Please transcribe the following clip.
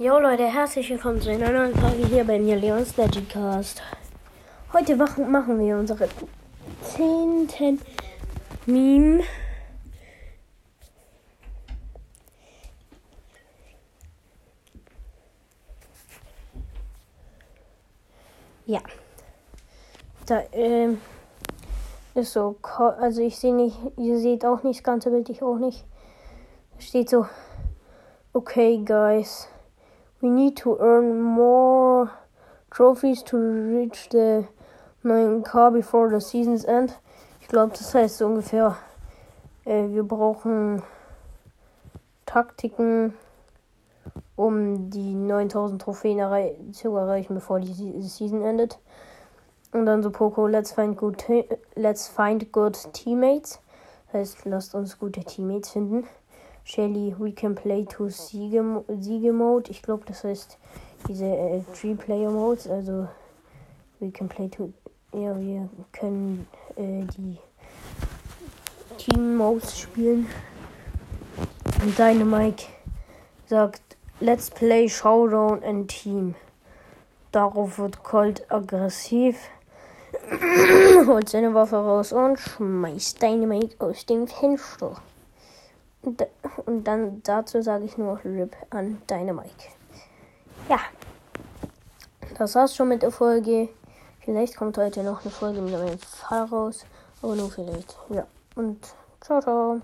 Jo Leute, herzlich willkommen zu einer neuen Folge hier bei mir, Leons Legicast. Heute machen wir unsere zehnten Meme. Ja. Da ähm, ist so, also ich sehe nicht, ihr seht auch nicht das ganze Bild, ich auch nicht. Steht so, okay guys. We need to earn more trophies to reach the 9K before the season's end. Ich glaube, das heißt so ungefähr, äh, wir brauchen Taktiken, um die 9000 Trophäen errei zu erreichen, bevor die Season endet. Und dann so Poco, let's find good, let's find good teammates. Das heißt, lasst uns gute Teammates finden. Shelly, we can play to Siege, Siege Mode. Ich glaube, das heißt diese äh, Three Player Modes. Also, we can play to. Ja, wir können äh, die Team Modes spielen. Und Dynamike sagt, let's play Showdown and Team. Darauf wird Colt aggressiv, holt seine Waffe raus und schmeißt Dynamite aus dem Fenster. Und, dann dazu sage ich nur RIP an Dynamite. Ja, das war's schon mit der Folge. Vielleicht kommt heute noch eine Folge mit meinem Fall raus. Aber nur vielleicht. Ja. Und ciao, ciao.